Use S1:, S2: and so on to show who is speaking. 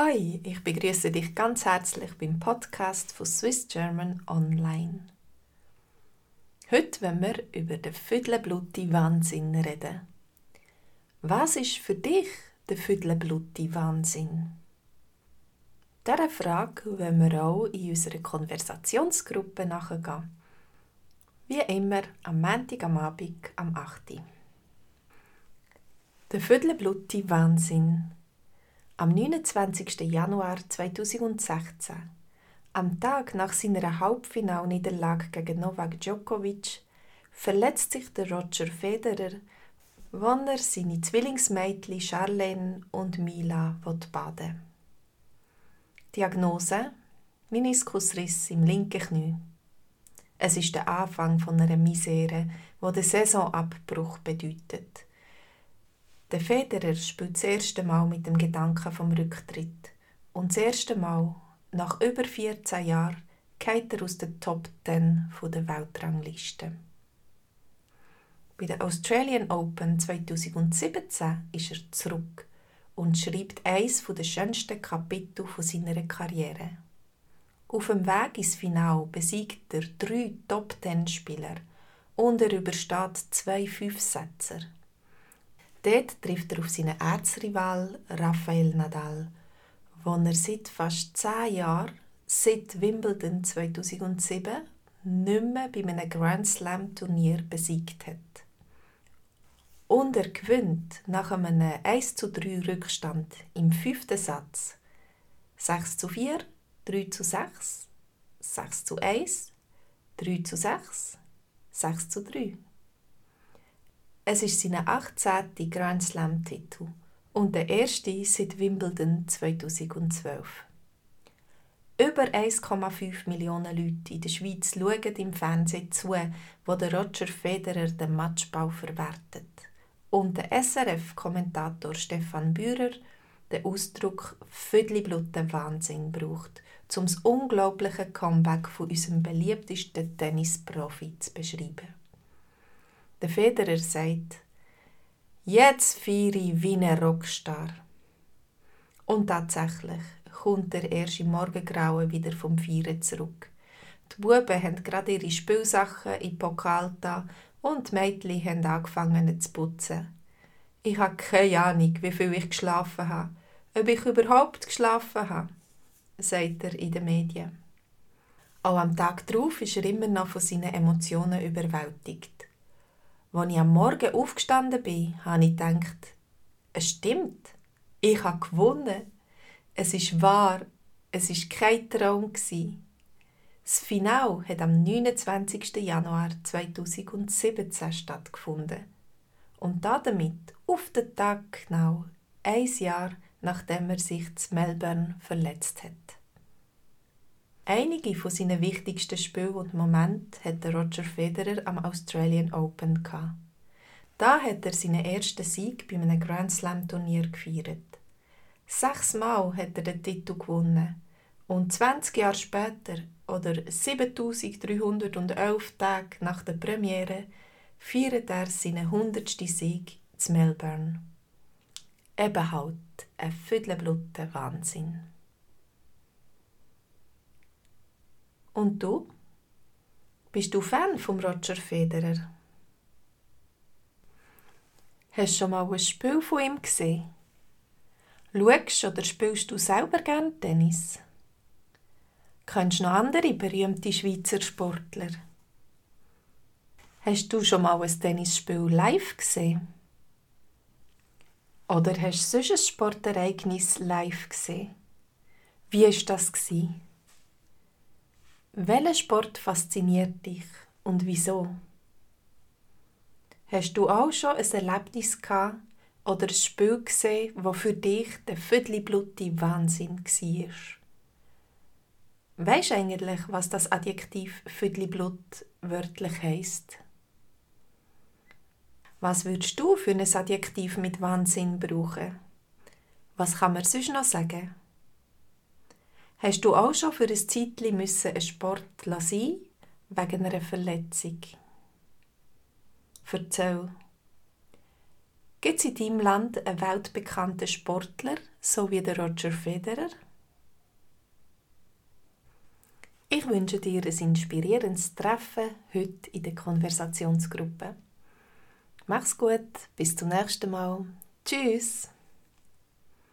S1: Hi, ich begrüße dich ganz herzlich beim Podcast von Swiss German Online. Heute wollen wir über den Füdlenbluti Wahnsinn reden. Was ist für dich der Füdlenbluti Wahnsinn? Dieser Frage wollen wir auch in unserer Konversationsgruppe nachgehen. Wie immer am Montag am Abend am 8. Der Füdlenbluti Wahnsinn am 29. Januar 2016, am Tag nach seiner Halbfinalniederlage gegen Novak Djokovic, verletzt sich der Roger Federer, wann er seine Zwillingsmädchen Charlene und Mila baden Diagnose: Meniskusriss im linken Knie. Es ist der Anfang von einer Misere, wo der Saisonabbruch bedeutet. Der Federer spielt das erste Mal mit dem Gedanken vom Rücktritt. Und das erste Mal, nach über 14 Jahren, geht er aus der Top 10 der Weltrangliste. Bei der Australian Open 2017 ist er zurück und schreibt eines der schönsten Kapitel seiner Karriere. Auf dem Weg ins Finale besiegt er drei Top-10-Spieler und er übersteht zwei Fünfsetzer. Dort trifft er auf seinen Erzrival Rafael Nadal, den er seit fast zehn Jahren, seit Wimbledon 2007, nicht mehr bei einem Grand Slam Turnier besiegt hat. Und er gewinnt nach einem 1 zu 3 Rückstand im fünften Satz 6 zu 4, 3 zu 6, 6 zu 1, 3 zu 6, 6 zu 3. Es ist sein 18. Grand Slam-Titel und der erste seit Wimbledon 2012. Über 1,5 Millionen Leute in der Schweiz schauen im Fernsehen zu, wo der Roger Federer den Matchbau verwertet. Und der SRF-Kommentator Stefan Bührer den Ausdruck «Vödlibluten Wahnsinn» braucht, um das unglaubliche Comeback von unserem beliebtesten Tennisprofi zu beschreiben. Der Federer sagt, jetzt feiere ich wie ein Rockstar. Und tatsächlich kommt er erst im Morgengrauen wieder vom Feiern zurück. Die Buben haben gerade ihre Spielsachen in Pokal da und die Mädchen haben angefangen zu putzen. Ich habe keine Ahnung, wie viel ich geschlafen habe, ob ich überhaupt geschlafen habe, sagt er in den Medien. Auch am Tag darauf ist er immer noch von seinen Emotionen überwältigt. Als ich am Morgen aufgestanden bin, habe ich gedacht, es stimmt, ich habe gewonnen. Es ist wahr, es ist kein Traum. Das Finale hat am 29. Januar 2017 stattgefunden. Und damit auf den Tag genau ein Jahr, nachdem er sich zu Melbourne verletzt hat. Einige von seinen wichtigsten Spielen und Momenten hat Roger Federer am Australian Open. Da hat er seinen ersten Sieg bei einem Grand Slam Turnier gefeiert. Sechsmal hat er den Titel gewonnen und 20 Jahre später oder 7311 Tage nach der Premiere feiert er seinen 100. Sieg zu Melbourne. Eben halt ein Viertelblutter Wahnsinn. Und du? Bist du Fan von Roger Federer? Hast du schon mal ein Spiel von ihm gesehen? Schaust oder spielst du selber gern Tennis? Kennst du noch andere berühmte Schweizer Sportler? Hast du schon mal ein Tennisspiel live gesehen? Oder hast du sonst ein Sportereignis live gesehen? Wie war das? Welcher Sport fasziniert dich und wieso? Hast du auch schon ein Erlebnis gehabt oder ein Spiel gesehen, das für dich der Vödli-Blutti Wahnsinn war? Weisst du eigentlich, was das Adjektiv Vödli-Blut wörtlich heisst? Was würdest du für ein Adjektiv mit Wahnsinn brauchen? Was kann man sonst noch sagen? Hast du auch schon für ein Zeitchen müssen einen Sport sein wegen einer Verletzung? Erzähl. Gibt es in deinem Land einen weltbekannten Sportler, so wie der Roger Federer? Ich wünsche dir ein inspirierendes Treffen heute in der Konversationsgruppe. Mach's gut, bis zum nächsten Mal. Tschüss!